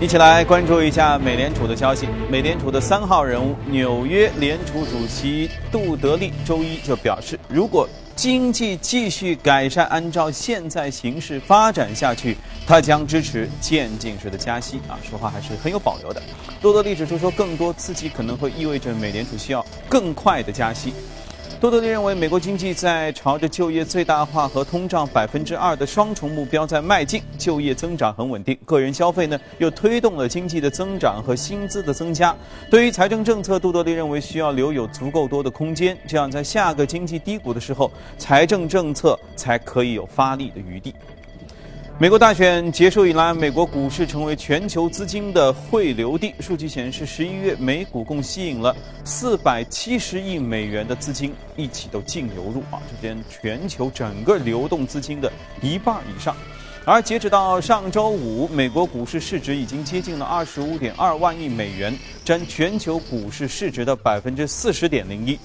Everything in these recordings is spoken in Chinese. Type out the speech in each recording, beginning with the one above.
一起来关注一下美联储的消息。美联储的三号人物、纽约联储主席杜德利周一就表示，如果经济继续改善，按照现在形势发展下去，他将支持渐进式的加息。啊，说话还是很有保留的。杜德利指出说，更多刺激可能会意味着美联储需要更快的加息。杜德利认为，美国经济在朝着就业最大化和通胀百分之二的双重目标在迈进，就业增长很稳定，个人消费呢又推动了经济的增长和薪资的增加。对于财政政策，杜德利认为需要留有足够多的空间，这样在下个经济低谷的时候，财政政策才可以有发力的余地。美国大选结束以来，美国股市成为全球资金的汇流地。数据显示，十一月美股共吸引了四百七十亿美元的资金一起都净流入啊，这间全球整个流动资金的一半以上。而截止到上周五，美国股市市值已经接近了二十五点二万亿美元，占全球股市市值的百分之四十点零一。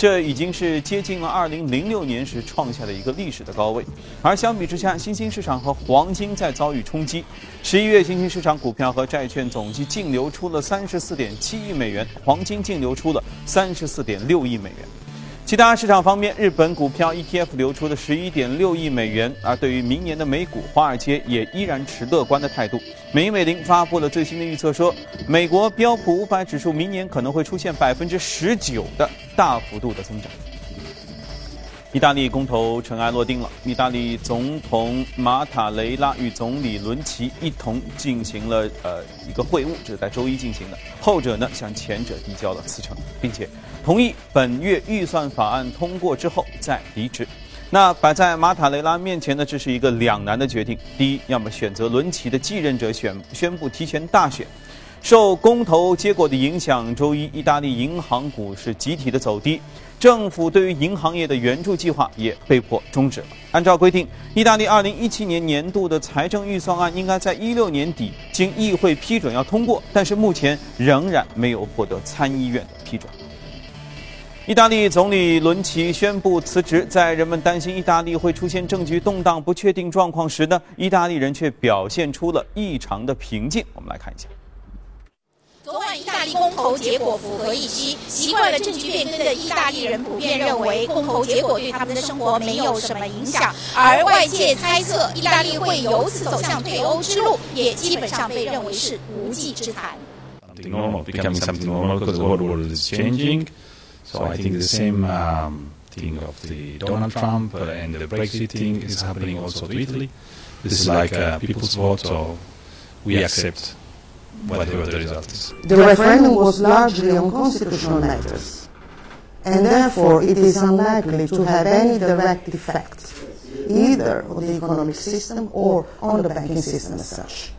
这已经是接近了二零零六年时创下的一个历史的高位，而相比之下，新兴市场和黄金在遭遇冲击。十一月新兴市场股票和债券总计净流出了三十四点七亿美元，黄金净流出了三十四点六亿美元。其他市场方面，日本股票 ETF 流出的十一点六亿美元。而对于明年的美股，华尔街也依然持乐观的态度。美银美林发布了最新的预测，说美国标普五百指数明年可能会出现百分之十九的大幅度的增长。意大利公投尘埃落定了，意大利总统马塔雷拉与总理伦齐一同进行了呃一个会晤，这是在周一进行的。后者呢向前者递交了辞呈，并且同意本月预算法案通过之后再离职。那摆在马塔雷拉面前呢，这是一个两难的决定：第一，要么选择伦齐的继任者选宣布提前大选。受公投结果的影响，周一意大利银行股市集体的走低。政府对于银行业的援助计划也被迫终止了。按照规定，意大利2017年年度的财政预算案应该在一六年底经议会批准要通过，但是目前仍然没有获得参议院的批准。意大利总理伦齐宣布辞职，在人们担心意大利会出现政局动荡、不确定状况时呢，意大利人却表现出了异常的平静。我们来看一下。昨晚意大利公投结果符合预期，习惯了政局变更的意大利人普遍认为公投结果对他们的生活没有什么影响，而外界猜测意大利会由此走向退欧之路，也基本上被认为是无稽之谈。Something normal, becoming something normal because the whole world is changing. So I think the same um, um thing of the Donald Trump uh, and the Brexit thing is happening also to Italy. This is like a uh, people's vote, so we accept. whatever the result is. The referendum was largely on constitutional matters, and therefore it is unlikely to have any direct effect either on the economic system or on the banking system as such.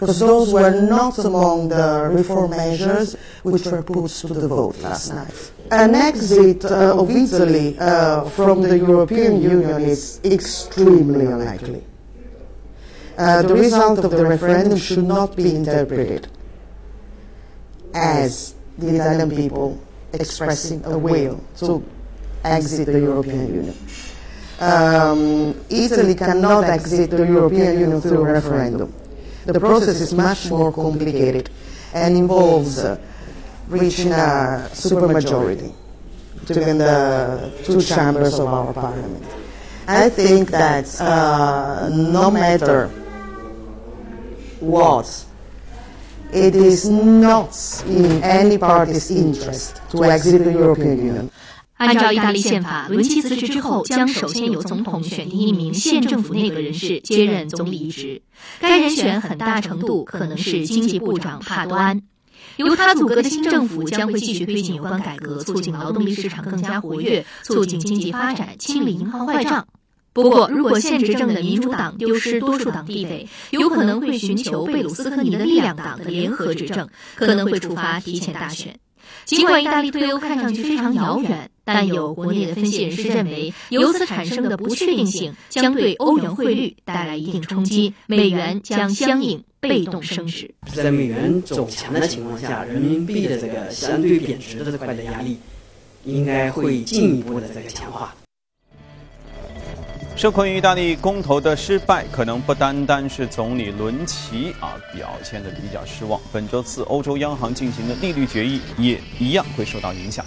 Because those were not among the reform measures which were put to the vote last night. An exit uh, of Italy uh, from the European Union is extremely unlikely. Uh, the result of the referendum should not be interpreted as the Italian people expressing a will to exit the European Union. Um, Italy cannot exit the European Union through a referendum. The process is much more complicated and involves uh, reaching a supermajority between the two chambers of our parliament. I think that uh, no matter what, it is not in any party's interest to exit the European Union. 按照意大利宪法，伦齐辞职之后，将首先由总统选定一名县政府内阁人士接任总理一职。该人选很大程度可能是经济部长帕多安。由他组阁的新政府将会继续推进有关改革，促进劳动力市场更加活跃，促进经济发展，清理银行坏账。不过，如果现执政的民主党丢失多数党地位，有可能会寻求贝鲁斯科尼的力量党的联合执政，可能会触发提前大选。尽管意大利退欧看上去非常遥远，但有国内的分析人士认为，由此产生的不确定性将对欧元汇率带来一定冲击，美元将相应被动升值。在美元走强的情况下，人民币的这个相对贬值的这块的压力，应该会进一步的这个强化。受困于意大利公投的失败，可能不单单是总理伦齐啊表现的比较失望。本周四，欧洲央行进行的利率决议也一样会受到影响。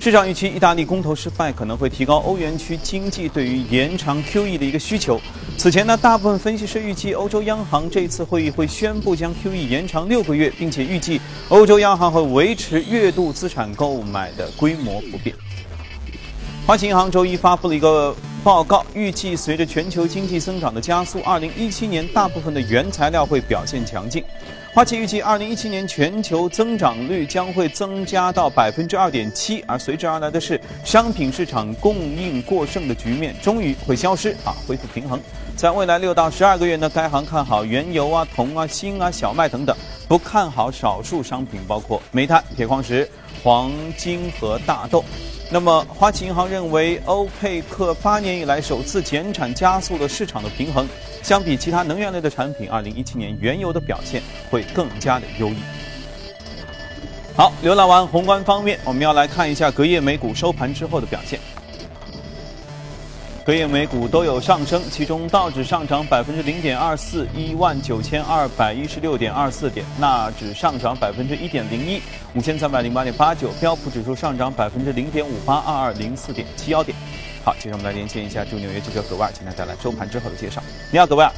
市场预期，意大利公投失败可能会提高欧元区经济对于延长 QE 的一个需求。此前呢，大部分分析师预计欧洲央行这次会议会宣布将 QE 延长六个月，并且预计欧洲央行会维持月度资产购买的规模不变。花旗银行周一发布了一个报告，预计随着全球经济增长的加速，二零一七年大部分的原材料会表现强劲。花旗预计，二零一七年全球增长率将会增加到百分之二点七，而随之而来的是商品市场供应过剩的局面终于会消失啊，恢复平衡。在未来六到十二个月呢，该行看好原油啊、铜啊、锌啊、小麦等等，不看好少数商品，包括煤炭、铁矿石、黄金和大豆。那么，花旗银行认为，欧佩克八年以来首次减产，加速了市场的平衡。相比其他能源类的产品，二零一七年原油的表现会更加的优异。好，浏览完宏观方面，我们要来看一下隔夜美股收盘之后的表现。隔夜美股都有上升，其中道指上涨百分之零点二四，一万九千二百一十六点二四点；纳指上涨百分之一点零一，五千三百零八点八九；标普指数上涨百分之零点五八，二二零四点七幺点。好，接着我们来连线一下驻纽约记者葛万，请他带来收盘之后的介绍。你好，葛万。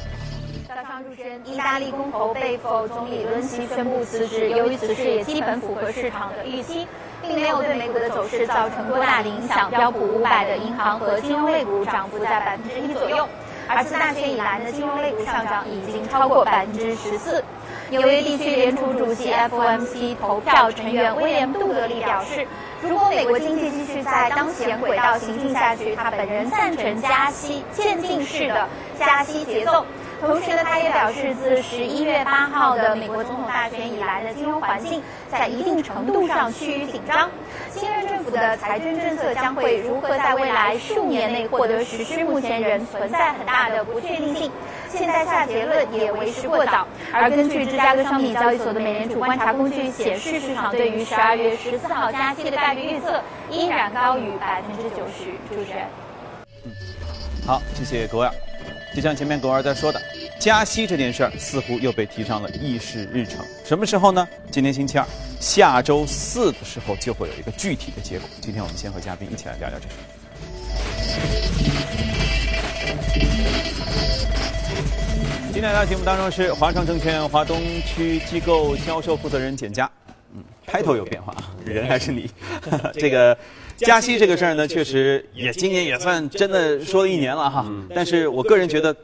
早上入身，意大利公投被否，总理伦齐宣布辞职。由于此事也基本符合市场的预期。并没有对美股的走势造成多大的影响。标普五百的银行和金融类股涨幅在百分之一左右，而自大选以来的金融类股上涨已经超过百分之十四。纽约地区联储主席 FOMC 投票成员威廉·杜德利表示，如果美国经济继续在当前轨道行进下去，他本人赞成加息渐进式的加息节奏。同时呢，他也表示，自十一月八号的美国总统大选以来的金融环境在一定程度上趋于紧张。新任政府的财政政策将会如何在未来数年内获得实施，目前仍存在很大的不确定性。现在下结论也为时过早。而根据芝加哥商品交易所的美联储观察工具显示，市场对于十二月十四号加息的概率预测依然高于百分之九十。主持人，嗯，好，谢谢各位。就像前面狗儿在说的，加息这件事儿似乎又被提上了议事日程。什么时候呢？今天星期二，下周四的时候就会有一个具体的结果。今天我们先和嘉宾一起来聊聊这事。今天来到节目当中是华创证券华东区机构销售负责人简佳。嗯，开头有变化，人还是你。这个。加息这个事儿呢，确实也今年也算真的说了一年了哈。但是我个人觉得，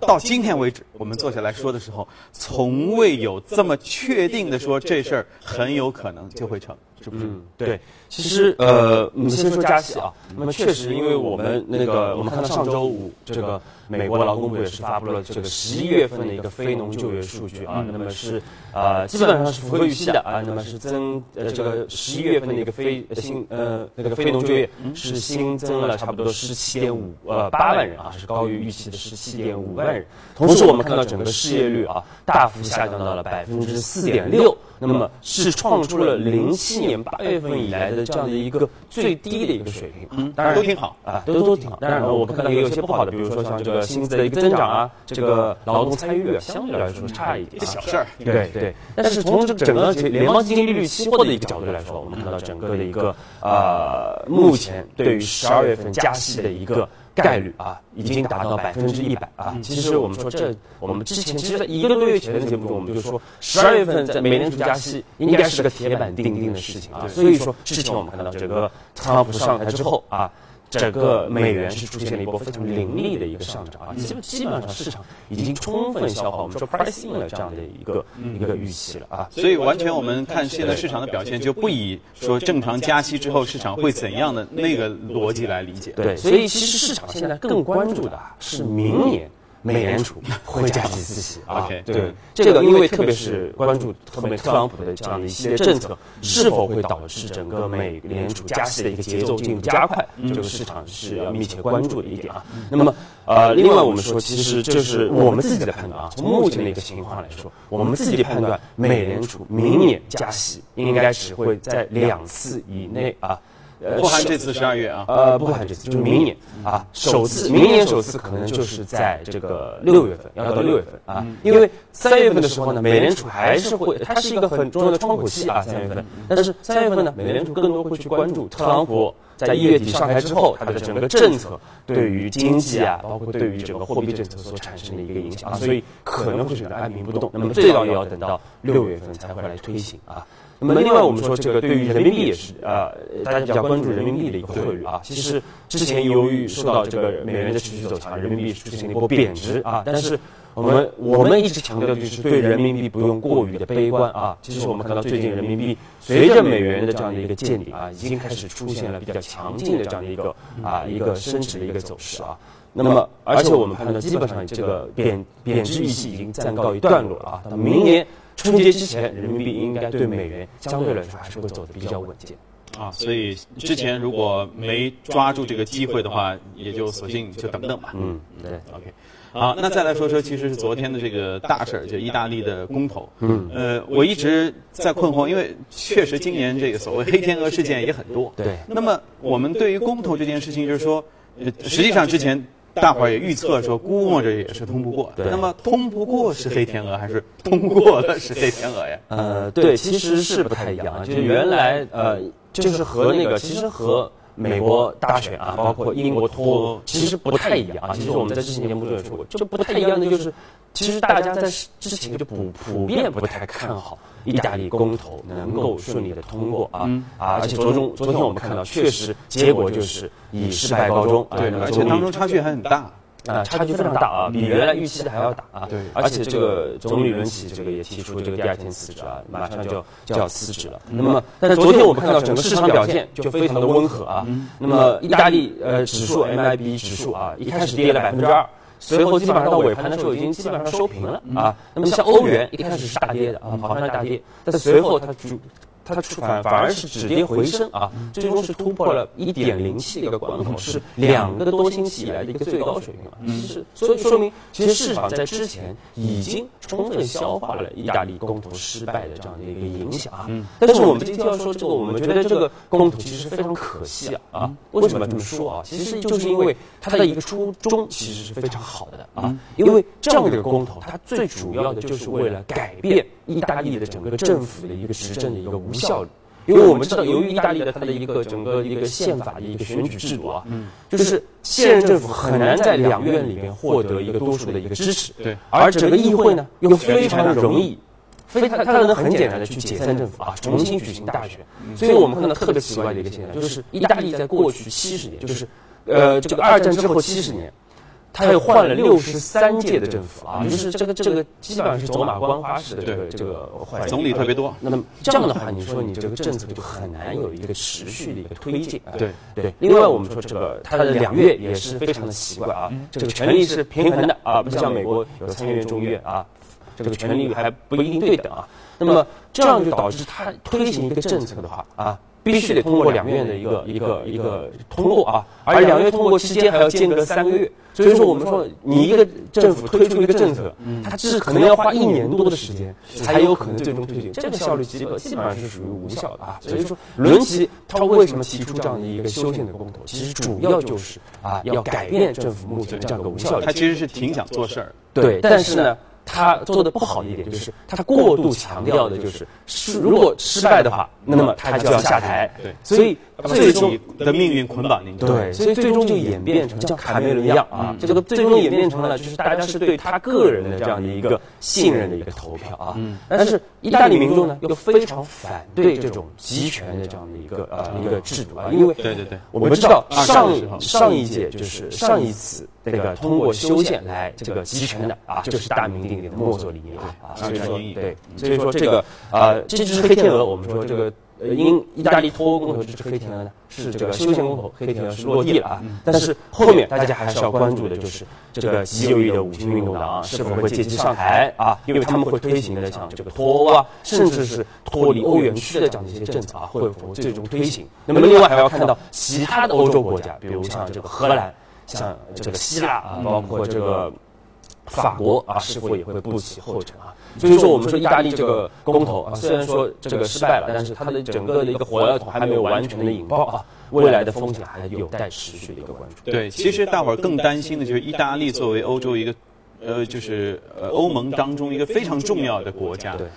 到今天为止，我们坐下来说的时候，从未有这么确定的说这事儿很有可能就会成，是不是？对。其实，呃，我们先说加息啊。那么确实，因为我们那个，我们看到上周五，这个美国劳工部也是发布了这个十一月份的一个非农就业数据啊。那么是，呃，基本上是符合预期的啊。那么是增，呃，这个十一月份的一个非新，呃，那个非农就业是新增了差不多十七点五，呃，八万人啊，是高于预期的十七点五万人。同时，我们看到整个失业率啊，大幅下降到了百分之四点六。那么是创出了零七年八月份以来的这样的一个最低的一个水平，嗯，当然都挺好啊，都都挺好。当然呢，我们看到也有些不好的，比如说像这个薪资的一个增长啊，这个劳动参与率相对来说差一点，小事儿。对对。但是从这整个联邦基金利率期货的一个角度来说，我们看到整个的一个呃，目前对于十二月份加息的一个。概率啊，已经达到百分之一百啊！其实我们说这，我们之前其实在一个多月前的节目中，我们就说十二月份在美联储加息应该是个铁板钉钉的事情啊。所以说之前我们看到整个特朗普上台之后啊。整个美元是出现了一波非常凌厉的一个上涨啊，基本基本上市场已经充分消化我们说 pricing 了这样的一个一个预期了啊，所以完全我们看现在市场的表现就不以说正常加息之后市场会怎样的那个逻辑来理解。对，所以其实市场现在更关注的是明年。美联储会加息四息啊，对这个，因为特别是关注特别特朗普的这样的一系列政策，是否会导致整个美联储加息的一个节奏进一步加快，这个市场是要密切关注的一点啊。那么，呃，另外我们说，其实这是我们自己的判断啊。从目前的一个情况来说，我们自己判断，美联储明年加息应该只会在两次以内啊。呃不含这次十二月啊。呃，不含这次，就是明年。啊，首次，明年首次可能就是在这个六月份，要到六月份。啊，因为三月份的时候呢，美联储还是会，它是一个很重要的窗口期啊，三月份，但是三月份呢，美联储更多会去关注特朗普在一月底上台之后，它的整个政策对于经济啊，包括对于整个货币政策所产生的一个影响啊，所以可能会选择按兵不动，那么最早也要等到六月份才会来推行啊。那么另外，我们说这个对于人民币也是啊、呃大家比较关注人民币的一个汇率啊。其实之前由于受到这个美元的持续走强，人民币出现了一波贬值啊。但是我们我们一直强调的就是对人民币不用过于的悲观啊。其实我们看到最近人民币随着美元的这样的一个见顶啊，已经开始出现了比较强劲的这样的一个啊一个升值的一个走势啊。那么，而且我们看到，基本上这个贬贬值预期已经暂告一段落了啊。到明年春节之前，人民币应该对美元相对来说还是会走的比较稳健。啊，所以之前如果没抓住这个机会的话，也就索性就等等吧。嗯，对。OK，好，那再来说说，其实是昨天的这个大事儿，就意大利的公投。嗯，呃，我一直在困惑，因为确实今年这个所谓黑天鹅事件也很多。对那么我们对于公投这件事情，就是说，呃实际上之前大伙儿也预测说，估摸着也是通不过。对那么通不过是黑天鹅，还是通过了是黑天鹅呀？呃，对，其实是不太一样啊。就是原来呃，就是和那个，其实和美国大选啊，包括英国脱欧，其实不太一样啊。其实我们在之前节目中也说过，就不太一样的就是，其实大家在之前就普普遍不太看好意大利公投能够顺利的通过啊啊！而且昨中昨天我们看到，确实结果就是以失败告终啊。对，而且当中差距还很大。啊，差距非常大啊，比原来预期的还要大啊。对而且这个总理伦齐这个也提出这个第二天辞职啊，马上就要就要辞职了。那么，但是昨天我们看到整个市场表现就非常的温和啊。那么，意大利呃指数 MIB 指数啊，一开始跌了百分之二。随后基本上到尾盘的时候已经基本上收平了啊。那么像欧元一开始是大跌的啊，好像是大跌，但随后它主它出反反而是止跌回升啊，最终是突破了一点零七的一个关口，是两个多星期以来的一个最高水平了。其实，所以说明其实市场在之前已经充分消化了意大利公投失败的这样的一个影响啊。但是我们今天要说这个，我们觉得这个公投其实非常可惜啊啊！为什么这么说啊？其实就是因为它的一个初衷其实是非常好的啊，因为这样的一个公投，它最主要的就是为了改变意大利的整个政府的一个执政的一个无效率。因为我们知道，由于意大利的它的一个整个一个宪法的一个选举制度啊，就是现任政府很难在两院里面获得一个多数的一个支持，对而整个议会呢又非常的容易。非他他能很简单的去解散政府啊，重新举行大选，所以我们看到特别奇怪的一个现象，就是意大利在过去七十年，就是呃这个二战之后七十年，他又换了六十三届的政府啊，就是这个这个基本上是走马观花式的这个这个换总理特别多。那么这样的话，你说你这个政策就很难有一个持续的一个推进啊。对对。另外，我们说这个它的两院也是非常的奇怪啊，这个权力是平衡的啊，不像美国有参议院、众议院啊，这个权力还不一定对等啊。那么这样就导致他推行一个政策的话啊。必须得通过两院的一个一个一个通过啊，而两院通过期间还要间隔三个月，所以说我们说你一个政府推出一个政策，它是可能要花一年多的时间才有可能最终推行，这个效率基本基本上是属于无效的啊。所以说伦齐他为什么提出这样的一个修宪的公投，其实主要就是啊要改变政府目前这样的无效率。他其实是挺想做事儿。对，但是呢。他做的不好的一点就是，他过度强调的就是，是如果失败的话，那么他就要下台。对，所以最终的命运捆绑您。对，所以最终就演变成像卡梅伦一样啊，这个最终演变成了就是大家是对他个人的这样的一个信任的一个投票啊。但是意大利民众呢又非常反对这种集权的这样的一个呃一个制度啊，因为对对对，我们知道上上一届就是上一次那个通过修宪来这个集权的啊，就是大名鼎鼎的墨索里尼啊，所以说对，所以说这个啊这只是黑天鹅，我们说这个。呃，因意大利脱欧公投这只黑天鹅呢，是这个休闲公投，黑天鹅是落地了啊。但是后面大家还是要关注的就是这个极右翼的五星运动党是否会借机上台啊？因为他们会推行的像这个脱欧啊，甚至是脱离欧元区的这样的一些政策啊，会否最终推行？那么另外还要看到其他的欧洲国家，比如像这个荷兰，像这个希腊啊，包括这个。法国啊是否也会步其后尘啊？所以说，我们说意大利这个公投啊，虽然说这个失败了，但是它的整个的一个火药桶还没有完全的引爆啊，未来的风险还有待持续的一个关注。对，其实大伙儿更担心的就是意大利作为欧洲一个，呃，就是呃欧盟当中一个非常重要的国家。对。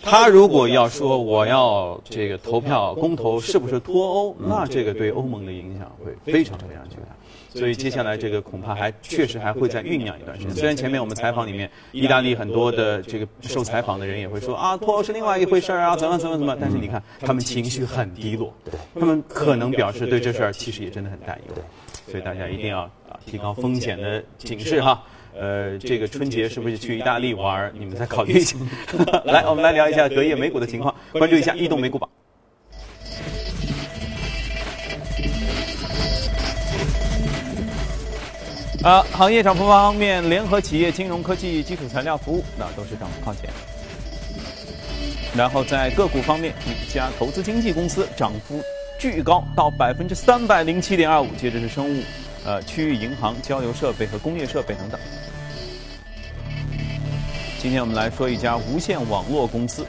他如果要说我要这个投票公投是不是脱欧，那这个对欧盟的影响会非常非常巨大。所以接下来这个恐怕还确实还会再酝酿一段时间。虽然前面我们采访里面，意大利很多的这个受采访的人也会说啊，脱欧是另外一回事儿啊，怎么怎么怎么。但是你看，他们情绪很低落，他们可能表示对这事儿其实也真的很担忧。所以大家一定要啊提高风险的警示哈。呃，这个春节是不是去意大利玩？你们再考虑一下。来，我们来聊 一下隔夜美股的情况，关注一下异动美股榜。呃，行业涨幅方面，联合企业、金融科技、基础材料服务，那都是涨幅靠前。然后在个股方面，一家投资经纪公司涨幅巨高，到百分之三百零七点二五。接着是生物、呃区域银行、交流设备和工业设备等等。今天我们来说一家无线网络公司。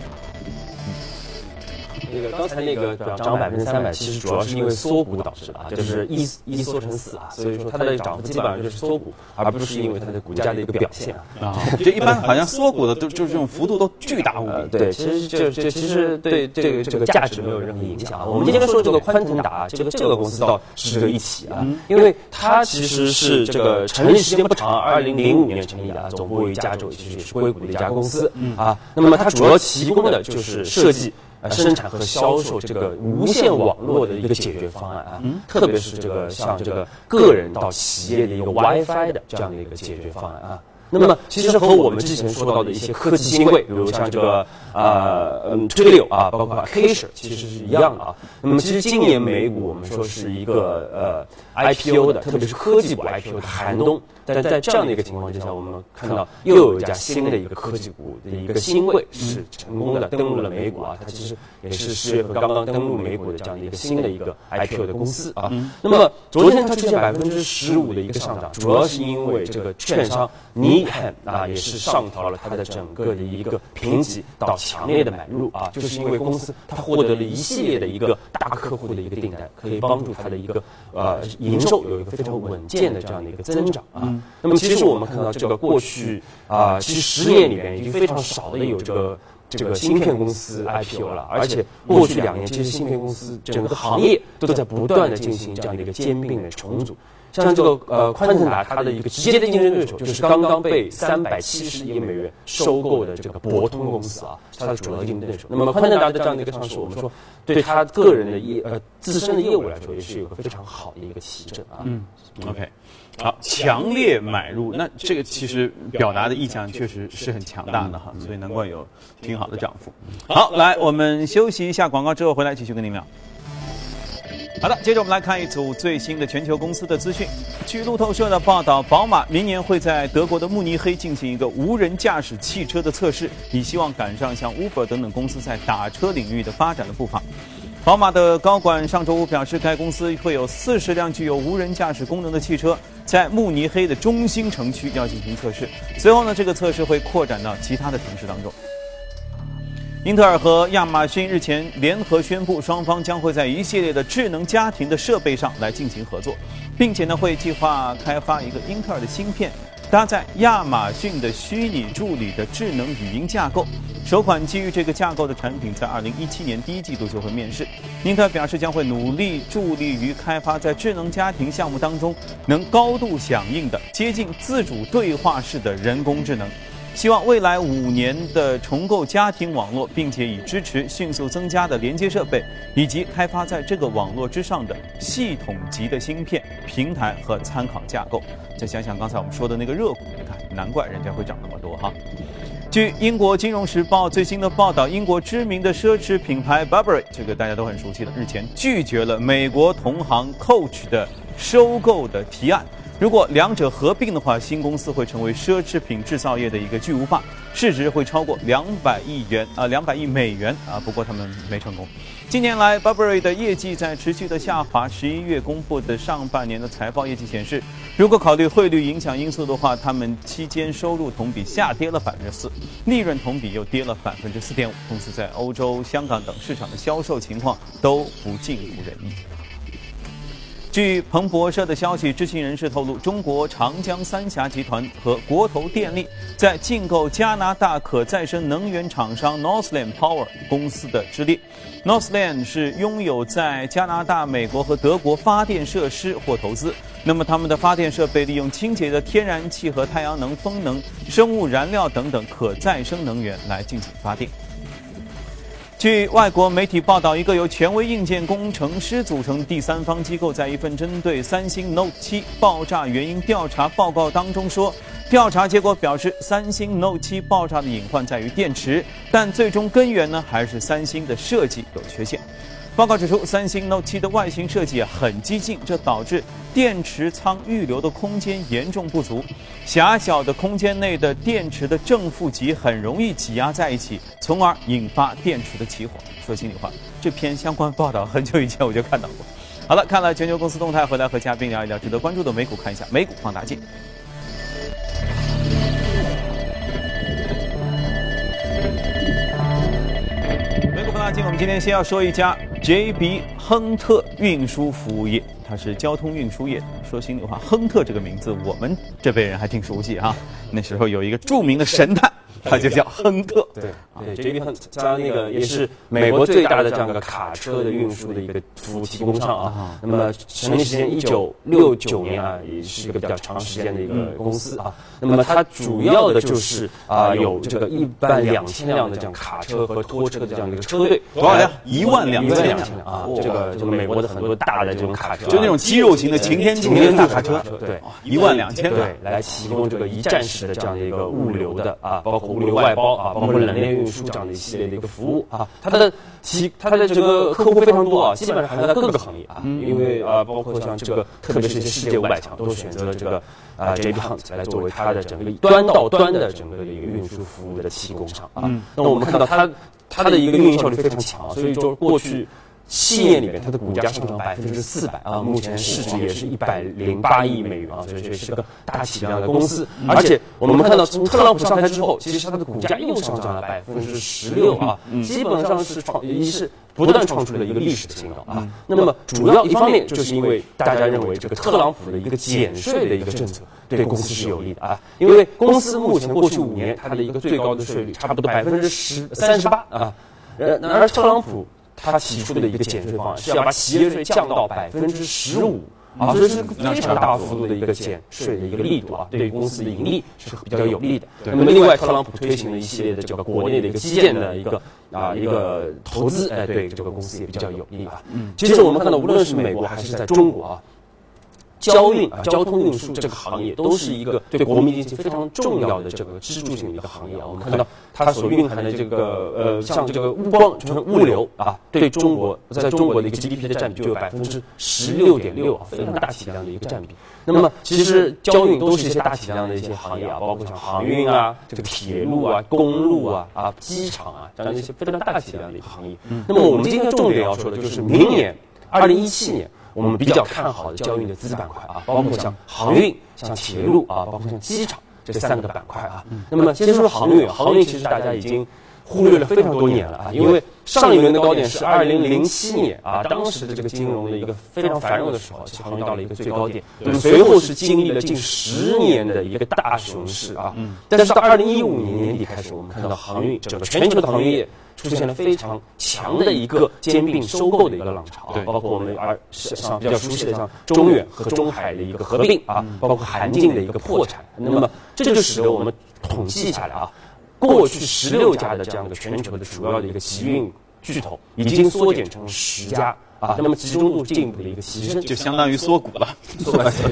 那个刚才那个涨百分之三百，其实主要是因为缩股导致的啊，就是一一缩成死啊，所以说它的涨幅基本上就是缩股，而不是因为它的股价的一个表现啊。这一般好像缩股的都就是这种幅度都巨大无比。对，其实这这其实对这个这个价值没有任何影响啊。我们今天说这个宽腾达，这个这个公司倒值得一起啊，因为它其实是这个成立时间不长，二零零五年成立的，总部位于加州，其实也是硅谷的一家公司啊。那么它主要提供的就是设计。呃，生产和销售这个无线网络的一个解决方案啊，特别是这个像这个个人到企业的一个 WiFi 的这样的一个解决方案啊。那么，其实和我们之前说到的一些科技新贵，比如像这个呃嗯 Twilio 啊，包括 Acacia，其实是一样的啊。那么，其实今年美股我们说是一个呃 IPO 的，特别是科技股 IPO 的寒冬。但在这样的一个情况之下，我们看到又有一家新的一个科技股的一个新贵是成功的登陆了美股啊。它其实也是十月份刚刚登陆美股的这样的一个新的一个 IPO 的公司啊。那么昨天它出现百分之十五的一个上涨，主要是因为这个券商尼肯啊也是上调了它的整个的一个评级到强烈的买入啊，就是因为公司它获得了一系列的一个大客户的一个订单，可以帮助它的一个呃营收有一个非常稳健的这样的一个增长啊。那么，其实我们看到这个过去啊，其实十年里面已经非常少的有这个这个芯片公司 IPO 了，而且过去两年，其实芯片公司整个行业都在不断的进行这样的一个兼并的重组。像这个呃宽腾达，它的一个直接的竞争对手就是刚刚被三百七十亿美元收购的这个博通公司啊，它的主要竞争对手。那么宽腾达的这样的一个上市，我们说对他个人的业呃自身的业务来说，也是有个非常好的一个提振啊。嗯，OK。好，强烈买入，那这个其实表达的意向确实是很强大的哈，所以难怪有挺好的涨幅。好，来我们休息一下广告之后回来继续跟您聊。好的，接着我们来看一组最新的全球公司的资讯。据路透社的报道，宝马明年会在德国的慕尼黑进行一个无人驾驶汽车的测试，以希望赶上像 Uber 等等公司在打车领域的发展的步伐。宝马的高管上周五表示，该公司会有四十辆具有无人驾驶功能的汽车在慕尼黑的中心城区要进行测试。随后呢，这个测试会扩展到其他的城市当中。英特尔和亚马逊日前联合宣布，双方将会在一系列的智能家庭的设备上来进行合作，并且呢会计划开发一个英特尔的芯片，搭载亚马逊的虚拟助理的智能语音架构。首款基于这个架构的产品在二零一七年第一季度就会面世。英特尔表示将会努力助力于开发在智能家庭项目当中能高度响应的、接近自主对话式的人工智能。希望未来五年的重构家庭网络，并且以支持迅速增加的连接设备，以及开发在这个网络之上的系统级的芯片平台和参考架构。再想想刚才我们说的那个热股，你看，难怪人家会涨那么多哈。据英国金融时报最新的报道，英国知名的奢侈品牌 Burberry，这个大家都很熟悉的，日前拒绝了美国同行 Coach 的收购的提案。如果两者合并的话，新公司会成为奢侈品制造业的一个巨无霸，市值会超过两百亿元啊，两百亿美元啊。不过他们没成功。近年来，Burberry 的业绩在持续的下滑。十一月公布的上半年的财报业绩显示如果考虑汇率影响因素的话，他们期间收入同比下跌了百分之四，利润同比又跌了百分之四点五。公司在欧洲、香港等市场的销售情况都不尽如人意。据彭博社的消息，知情人士透露，中国长江三峡集团和国投电力在竞购加拿大可再生能源厂商 Northland Power 公司的之列。Northland 是拥有在加拿大、美国和德国发电设施或投资。那么，他们的发电设备利用清洁的天然气和太阳能、风能、生物燃料等等可再生能源来进行发电。据外国媒体报道，一个由权威硬件工程师组成的第三方机构在一份针对三星 Note 7爆炸原因调查报告当中说，调查结果表示，三星 Note 7爆炸的隐患在于电池，但最终根源呢还是三星的设计有缺陷。报告指出，三星 Note 7的外形设计很激进，这导致电池仓预留的空间严重不足。狭小的空间内的电池的正负极很容易挤压在一起，从而引发电池的起火。说心里话，这篇相关报道很久以前我就看到过。好了，看了全球公司动态，回来和嘉宾聊一聊值得关注的美股，看一下美股放大镜。美股放大镜，我们今天先要说一家 JB 亨特运输服务业，它是交通运输业。说心里话，亨特这个名字，我们这辈人还挺熟悉哈。那时候有一个著名的神探。它就叫亨特，对对，JB 亨加那个也是美国最大的这样一个卡车的运输的一个服务提供商啊。那么成立时间一九六九年啊，也是一个比较长时间的一个公司啊。那么它主要的就是啊，有这个一万两千辆的这样卡车和拖车的这样一个车队，多少辆？一万两千辆啊！这个这个美国的很多大的这种卡车，就那种肌肉型的擎天擎天大卡车，对，一万两千对，来提供这个一站式的这样的一个物流的啊，包括。物流外包啊，包括冷链运输这样的一系列的一个服务啊，它的其它的这个客户非常多啊，基本上涵盖各个行业啊，因为啊，包括像这个，特别是一些世界五百强，都选择了这个啊 JB Hunt 来作为它的整个端到端的整个的一个运输服务的提供商啊。那我们看到它它的一个运营效率非常强，所以说过去。七年里面，它的股价上涨百分之四百啊，目前市值也是一百零八亿美元啊，所以这是个大体量的公司。而且我们看到，从特朗普上台之后，其实它的股价又上涨了百分之十六啊，基本上是创，也是不断创出了一个历史的新高啊。那么主要一方面就是因为大家认为这个特朗普的一个减税的一个政策对公司是有利的啊，因为公司目前过去五年它的一个最高的税率差不多百分之十三十八啊，呃，而特朗普。他提出的一个减税方案是要把企业税降到百分之十五啊，所以是非常大幅度的一个减税的一个力度啊，对于公司的盈利是比较有利的。那么，另外，特朗普推行了一系列的这个国内的一个基建的一个啊一个投资，哎，对这个公司也比较有利啊。其实我们看到，无论是美国还是在中国啊。交运啊，交通运输这个行业都是一个对国民经济非常重要的这个支柱性的一个行业啊。我们看到它所蕴含的这个呃，像这个光就是物流啊，对中国在中国的一个 GDP 的占比就有百分之十六点六啊，非常大体量的一个占比。那么其实交运都是一些大体量的一些行业啊，包括像航运啊、这个铁路啊、公路啊、啊机场啊这样的一些非常大体量的一个行业。那么我们今天重点要说的就是明年二零一七年。我们比较看好的交运的资板块啊，包括像航运、像铁路啊，包括像机场这三个板块啊。那么先说航运，航运其实大家已经忽略了非常多年了啊，因为上一轮的高点是二零零七年啊，当时的这个金融的一个非常繁荣的时候，航运到了一个最高点。那么随后是经历了近十年的一个大熊市啊，但是到二零一五年年底开始，我们看到航运整个全球的航运业。出现了非常强的一个兼并收购的一个浪潮，啊，包括我们而像比较熟悉的像中远和中海的一个合并啊，包括韩进的一个破产，那么这就使得我们统计下来啊，过去十六家的这样一个全球的主要的一个集运巨头已经缩减成十家啊，那么集中度进一步的一个提升，就相当于缩股了，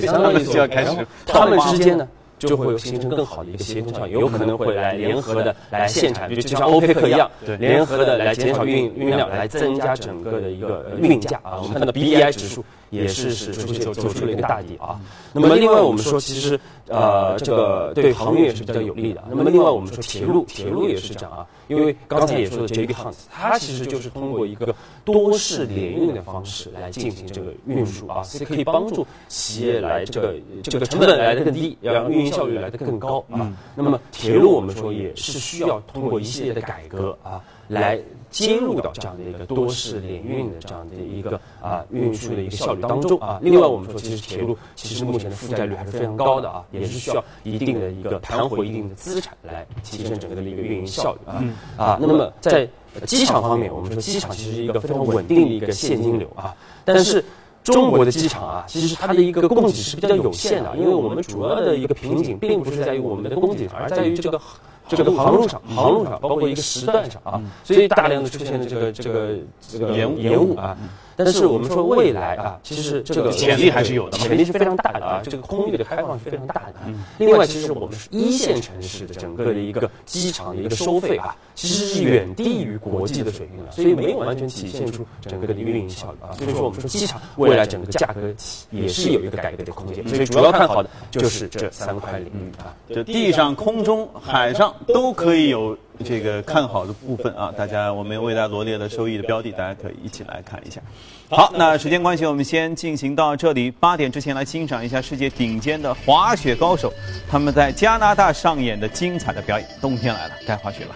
相当于就要 开始他们之间呢。就会有形成更好的一个协同效应，有可能会来联合的来限产，就就像欧佩克一样，联合的来减少运运量，来增加整个的一个运价啊。我们看到 B D I 指数也是是出现走走出了一个大底啊。那么另外我们说，其实呃这个对航运也是比较有利的。那么另外我们说铁路，铁路也是这样啊，因为刚才也说的 J.B. Hunt，它其实就是通过一个多式联运的方式来进行这个运输啊，所以可以帮助企业来这个这个成本来的更低，让运营效率来的更高啊。那么铁路我们说也是需要通过一系列的改革啊，来接入到这样的一个多式联运的这样的一个啊运输的一个效率当中啊。另外我们说，其实铁路其实目前的负债率还是非常高的啊，也是需要一定的一个盘活一定的资产来提升整个的一个运营效率啊啊。那么在机场方面，我们说机场其实是一个非常稳定的一个现金流啊，但是。中国的机场啊，其实它的一个供给是比较有限的，因为我们主要的一个瓶颈并不是在于我们的供给，而在于这个这个航路上，航路上包括一个时段上啊，所以大量的出现了这个这个这个延误延误啊。但是我们说未来啊，其实这个潜力还是有的，潜力是非常大的啊，这个空域的开放是非常大的。另外，其实我们是一线城市的整个的一个机场的一个收费啊，其实是远低于国际的水平的，所以没有完全体现出整个的运营效率啊。所以说，我们说机场未来整个价格也是有一个改革的空间。所以主要看好的就是这三块领域啊，就地上、空中、海上都可以有这个看好的部分啊。大家，我们为大家罗列了收益的标的，大家可以一起来看一下。好，那时间关系，我们先进行到这里。八点之前来欣赏一下世界顶尖的滑雪高手，他们在加拿大上演的精彩的表演。冬天来了，该滑雪了。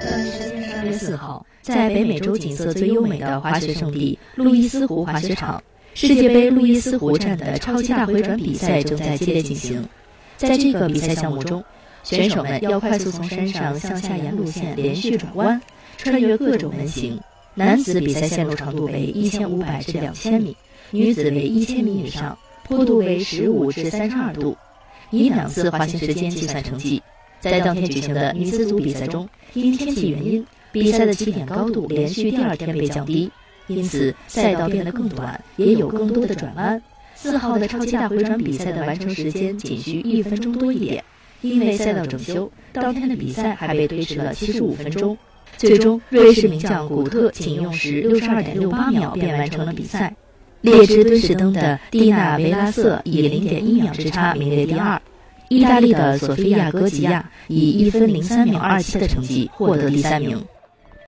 当地时间三月四号，在北美洲景色最优美的滑雪胜地路易斯湖滑雪场，世界杯路易斯湖站的超级大回转比赛正在激烈进行。在这个比赛项目中，选手们要快速从山上向下沿路线连续转弯，穿越各种门型。男子比赛线路长度为一千五百至两千米，女子为一千米以上，坡度为十五至三十二度。以两次滑行时间计算成绩。在当天举行的女子组比赛中，因天气原因，比赛的起点高度连续第二天被降低，因此赛道变得更短，也有更多的转弯。四号的超级大回转比赛的完成时间仅需一分钟多一点，因为赛道整修，当天的比赛还被推迟了七十五分钟。最终，瑞士名将古特仅用时六十二点六八秒便完成了比赛。列支敦士登的蒂娜维拉瑟以零点一秒之差名列第二，意大利的索菲亚戈吉亚以一分零三秒二七的成绩获得第三名。